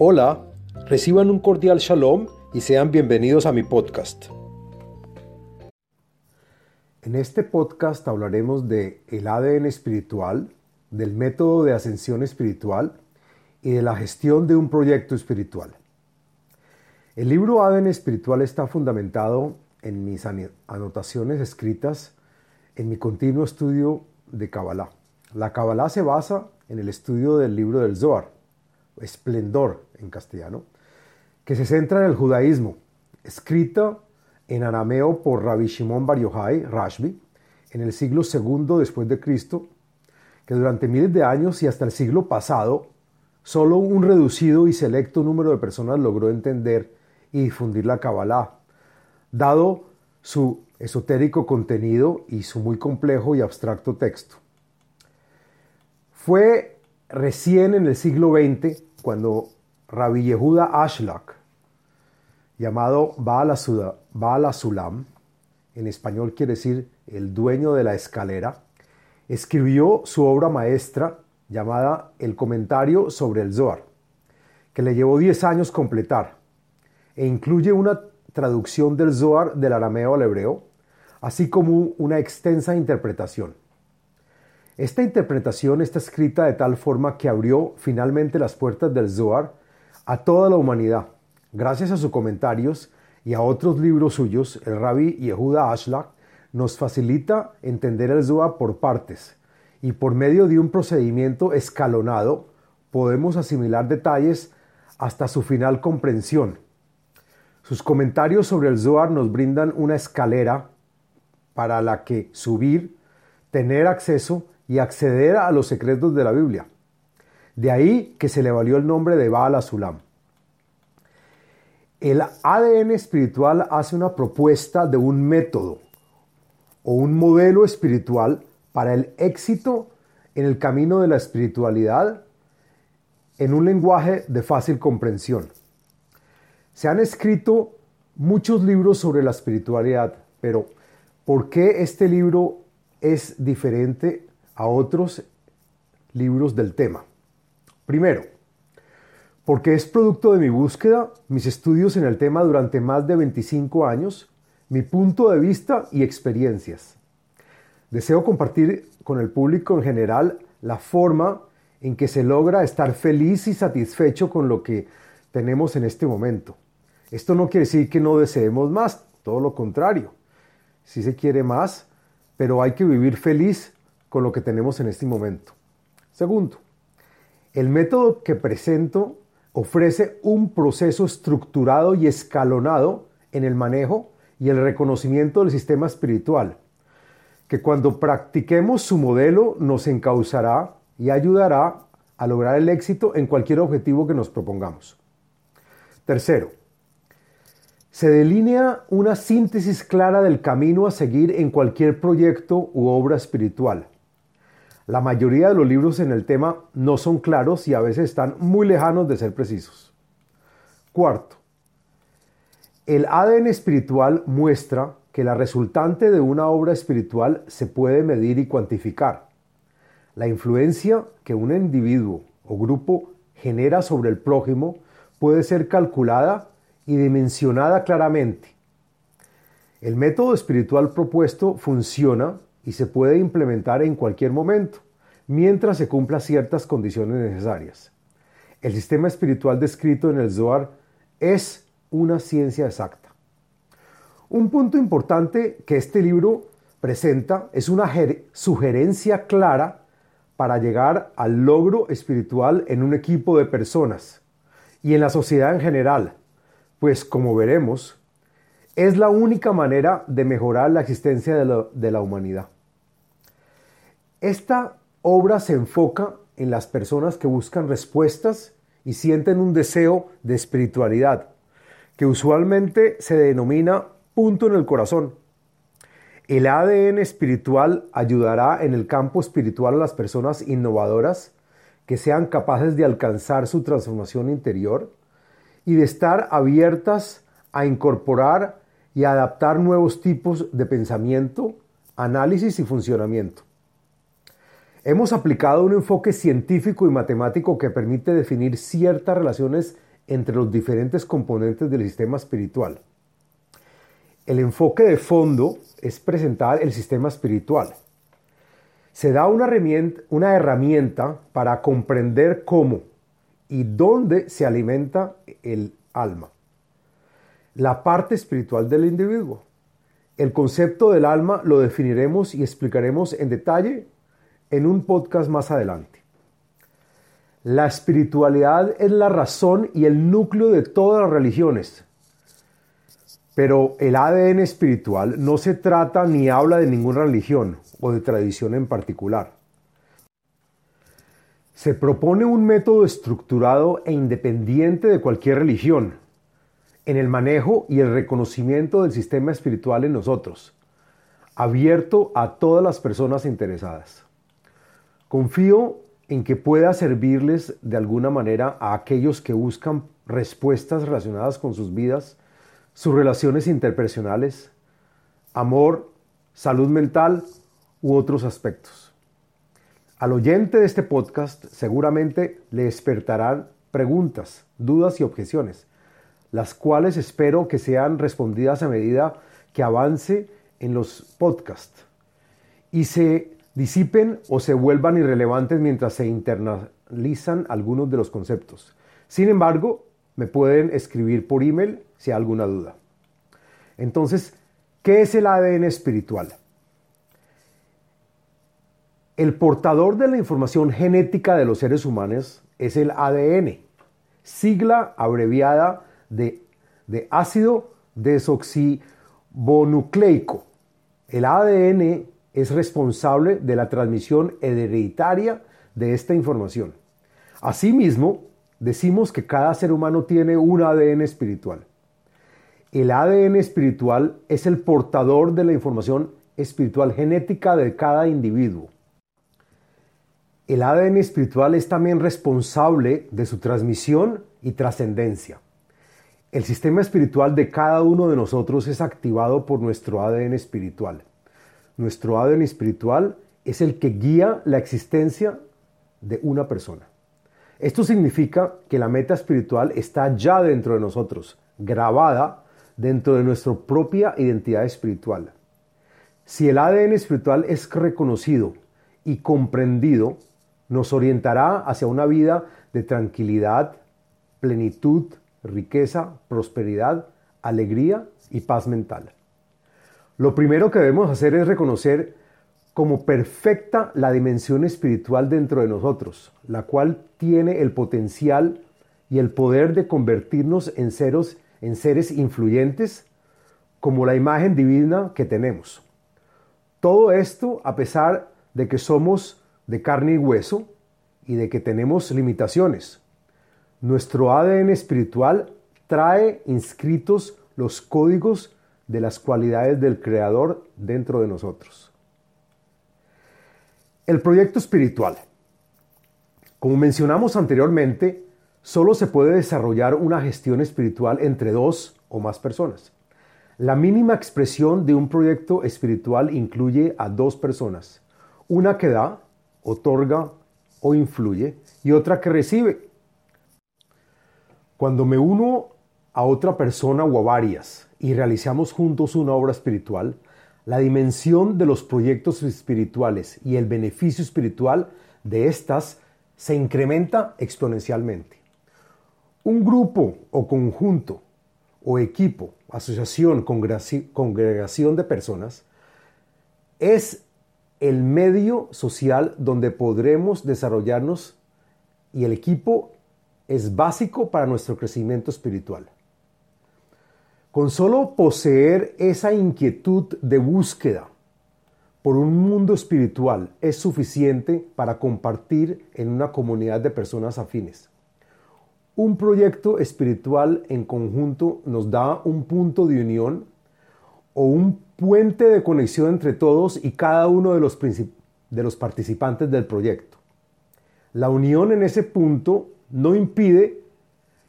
Hola, reciban un cordial shalom y sean bienvenidos a mi podcast. En este podcast hablaremos de el ADN espiritual, del método de ascensión espiritual y de la gestión de un proyecto espiritual. El libro ADN espiritual está fundamentado en mis anotaciones escritas en mi continuo estudio de Kabbalah. La Kabbalah se basa en el estudio del libro del Zohar, Esplendor en castellano, que se centra en el judaísmo, escrita en arameo por Rabbi Shimon Bar Yochai, Rashbi, en el siglo II después de Cristo, que durante miles de años y hasta el siglo pasado, solo un reducido y selecto número de personas logró entender y difundir la Kabbalah, dado su esotérico contenido y su muy complejo y abstracto texto. Fue recién en el siglo XX cuando Rabbi Yehuda Ashlak, llamado Baal Sulam, en español quiere decir el dueño de la escalera, escribió su obra maestra llamada El comentario sobre el Zohar, que le llevó 10 años completar, e incluye una traducción del Zohar del arameo al hebreo, así como una extensa interpretación. Esta interpretación está escrita de tal forma que abrió finalmente las puertas del Zohar a toda la humanidad. Gracias a sus comentarios y a otros libros suyos, el rabbi Yehuda Ashlach nos facilita entender el Zohar por partes y por medio de un procedimiento escalonado podemos asimilar detalles hasta su final comprensión. Sus comentarios sobre el Zohar nos brindan una escalera para la que subir, tener acceso y acceder a los secretos de la Biblia. De ahí que se le valió el nombre de Baal Azulam. El ADN espiritual hace una propuesta de un método o un modelo espiritual para el éxito en el camino de la espiritualidad en un lenguaje de fácil comprensión. Se han escrito muchos libros sobre la espiritualidad, pero ¿por qué este libro es diferente a otros libros del tema. Primero, porque es producto de mi búsqueda, mis estudios en el tema durante más de 25 años, mi punto de vista y experiencias. Deseo compartir con el público en general la forma en que se logra estar feliz y satisfecho con lo que tenemos en este momento. Esto no quiere decir que no deseemos más, todo lo contrario. Si se quiere más, pero hay que vivir feliz con lo que tenemos en este momento. Segundo, el método que presento ofrece un proceso estructurado y escalonado en el manejo y el reconocimiento del sistema espiritual, que cuando practiquemos su modelo nos encauzará y ayudará a lograr el éxito en cualquier objetivo que nos propongamos. Tercero, se delinea una síntesis clara del camino a seguir en cualquier proyecto u obra espiritual la mayoría de los libros en el tema no son claros y a veces están muy lejanos de ser precisos. Cuarto, el ADN espiritual muestra que la resultante de una obra espiritual se puede medir y cuantificar. La influencia que un individuo o grupo genera sobre el prójimo puede ser calculada y dimensionada claramente. El método espiritual propuesto funciona y se puede implementar en cualquier momento, mientras se cumplan ciertas condiciones necesarias. El sistema espiritual descrito en el Zohar es una ciencia exacta. Un punto importante que este libro presenta es una sugerencia clara para llegar al logro espiritual en un equipo de personas y en la sociedad en general, pues como veremos, es la única manera de mejorar la existencia de la humanidad. Esta obra se enfoca en las personas que buscan respuestas y sienten un deseo de espiritualidad, que usualmente se denomina punto en el corazón. El ADN espiritual ayudará en el campo espiritual a las personas innovadoras que sean capaces de alcanzar su transformación interior y de estar abiertas a incorporar y adaptar nuevos tipos de pensamiento, análisis y funcionamiento. Hemos aplicado un enfoque científico y matemático que permite definir ciertas relaciones entre los diferentes componentes del sistema espiritual. El enfoque de fondo es presentar el sistema espiritual. Se da una herramienta, para comprender cómo y dónde se alimenta el alma. La parte espiritual del individuo. El concepto del alma lo definiremos y explicaremos en detalle en un podcast más adelante. La espiritualidad es la razón y el núcleo de todas las religiones. Pero el ADN espiritual no se trata ni habla de ninguna religión o de tradición en particular. Se propone un método estructurado e independiente de cualquier religión en el manejo y el reconocimiento del sistema espiritual en nosotros, abierto a todas las personas interesadas. Confío en que pueda servirles de alguna manera a aquellos que buscan respuestas relacionadas con sus vidas, sus relaciones interpersonales, amor, salud mental u otros aspectos. Al oyente de este podcast seguramente le despertarán preguntas, dudas y objeciones, las cuales espero que sean respondidas a medida que avance en los podcasts y se disipen o se vuelvan irrelevantes mientras se internalizan algunos de los conceptos. Sin embargo, me pueden escribir por email si hay alguna duda. Entonces, ¿qué es el ADN espiritual? El portador de la información genética de los seres humanos es el ADN, sigla abreviada de, de ácido desoxibonucleico. El ADN es responsable de la transmisión hereditaria de esta información. Asimismo, decimos que cada ser humano tiene un ADN espiritual. El ADN espiritual es el portador de la información espiritual genética de cada individuo. El ADN espiritual es también responsable de su transmisión y trascendencia. El sistema espiritual de cada uno de nosotros es activado por nuestro ADN espiritual. Nuestro ADN espiritual es el que guía la existencia de una persona. Esto significa que la meta espiritual está ya dentro de nosotros, grabada dentro de nuestra propia identidad espiritual. Si el ADN espiritual es reconocido y comprendido, nos orientará hacia una vida de tranquilidad, plenitud, riqueza, prosperidad, alegría y paz mental. Lo primero que debemos hacer es reconocer como perfecta la dimensión espiritual dentro de nosotros, la cual tiene el potencial y el poder de convertirnos en, seres, en seres influyentes como la imagen divina que tenemos. Todo esto a pesar de que somos de carne y hueso y de que tenemos limitaciones. Nuestro ADN espiritual trae inscritos los códigos de las cualidades del Creador dentro de nosotros. El proyecto espiritual. Como mencionamos anteriormente, solo se puede desarrollar una gestión espiritual entre dos o más personas. La mínima expresión de un proyecto espiritual incluye a dos personas, una que da, otorga o influye y otra que recibe. Cuando me uno a otra persona o a varias y realizamos juntos una obra espiritual, la dimensión de los proyectos espirituales y el beneficio espiritual de estas se incrementa exponencialmente. Un grupo o conjunto o equipo, asociación, congregación de personas es el medio social donde podremos desarrollarnos y el equipo es básico para nuestro crecimiento espiritual. Con solo poseer esa inquietud de búsqueda por un mundo espiritual es suficiente para compartir en una comunidad de personas afines. Un proyecto espiritual en conjunto nos da un punto de unión o un puente de conexión entre todos y cada uno de los, de los participantes del proyecto. La unión en ese punto no impide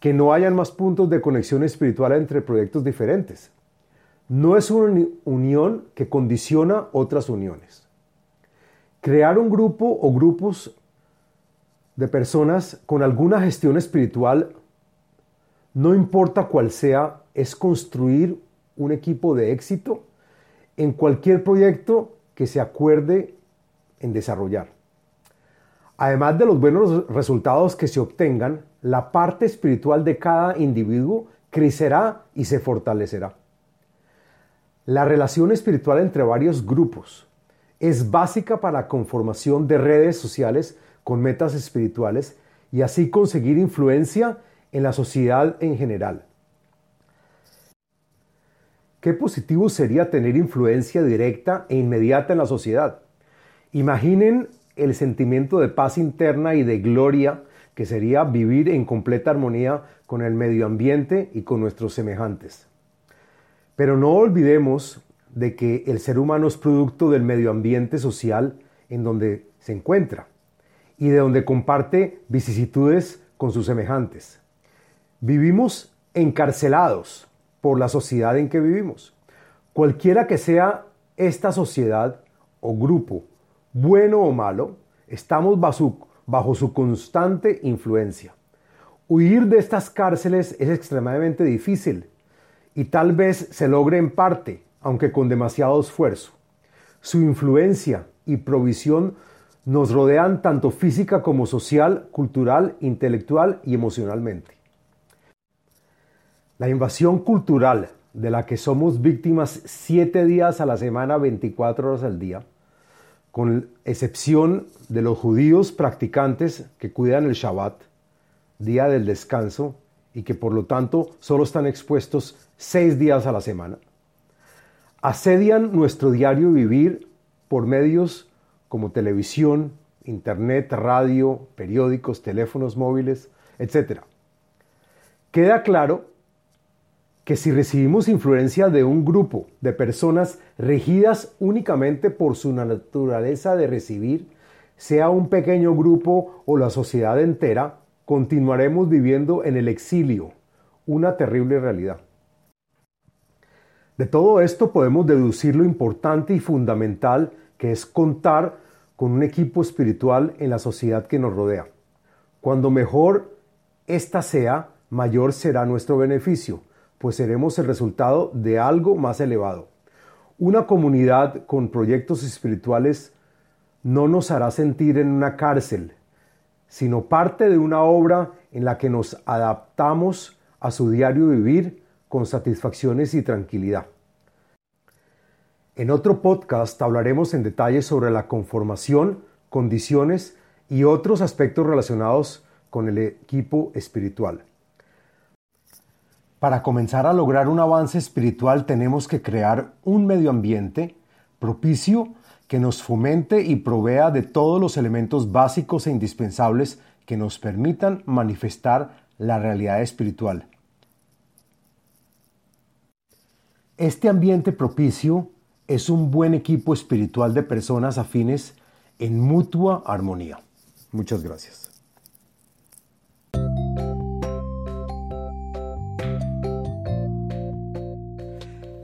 que no hayan más puntos de conexión espiritual entre proyectos diferentes. No es una unión que condiciona otras uniones. Crear un grupo o grupos de personas con alguna gestión espiritual no importa cuál sea, es construir un equipo de éxito en cualquier proyecto que se acuerde en desarrollar. Además de los buenos resultados que se obtengan, la parte espiritual de cada individuo crecerá y se fortalecerá. La relación espiritual entre varios grupos es básica para la conformación de redes sociales con metas espirituales y así conseguir influencia en la sociedad en general. Qué positivo sería tener influencia directa e inmediata en la sociedad. Imaginen el sentimiento de paz interna y de gloria que sería vivir en completa armonía con el medio ambiente y con nuestros semejantes. Pero no olvidemos de que el ser humano es producto del medio ambiente social en donde se encuentra y de donde comparte vicisitudes con sus semejantes. Vivimos encarcelados por la sociedad en que vivimos. Cualquiera que sea esta sociedad o grupo, bueno o malo, estamos bajo, su constante influencia. Huir de estas cárceles es extremadamente difícil y tal vez se logre en parte, aunque con demasiado esfuerzo. Su influencia y provisión nos rodean tanto física como social, cultural, intelectual y emocionalmente. La invasión cultural de la que somos víctimas siete días a la semana, 24 horas al día, con excepción de los judíos practicantes que cuidan el Shabbat, día del descanso, y que por lo tanto solo están expuestos seis días a la semana, asedian nuestro diario vivir por medios como televisión, internet, radio, periódicos, teléfonos móviles, etc. Queda claro que si recibimos influencia de un grupo de personas regidas únicamente por su naturaleza de recibir, sea un pequeño grupo o la sociedad entera, continuaremos viviendo en el exilio, una terrible realidad. De todo esto podemos deducir lo importante y fundamental que es contar con un equipo espiritual en la sociedad que nos rodea. Cuando mejor ésta sea, mayor será nuestro beneficio pues seremos el resultado de algo más elevado. Una comunidad con proyectos espirituales no nos hará sentir en una cárcel, sino parte de una obra en la que nos adaptamos a su diario vivir con satisfacciones y tranquilidad. En otro podcast hablaremos en detalle sobre la conformación, condiciones y otros aspectos relacionados con el equipo espiritual. Para comenzar a lograr un avance espiritual tenemos que crear un medio ambiente propicio que nos fomente y provea de todos los elementos básicos e indispensables que nos permitan manifestar la realidad espiritual. Este ambiente propicio es un buen equipo espiritual de personas afines en mutua armonía. Muchas gracias.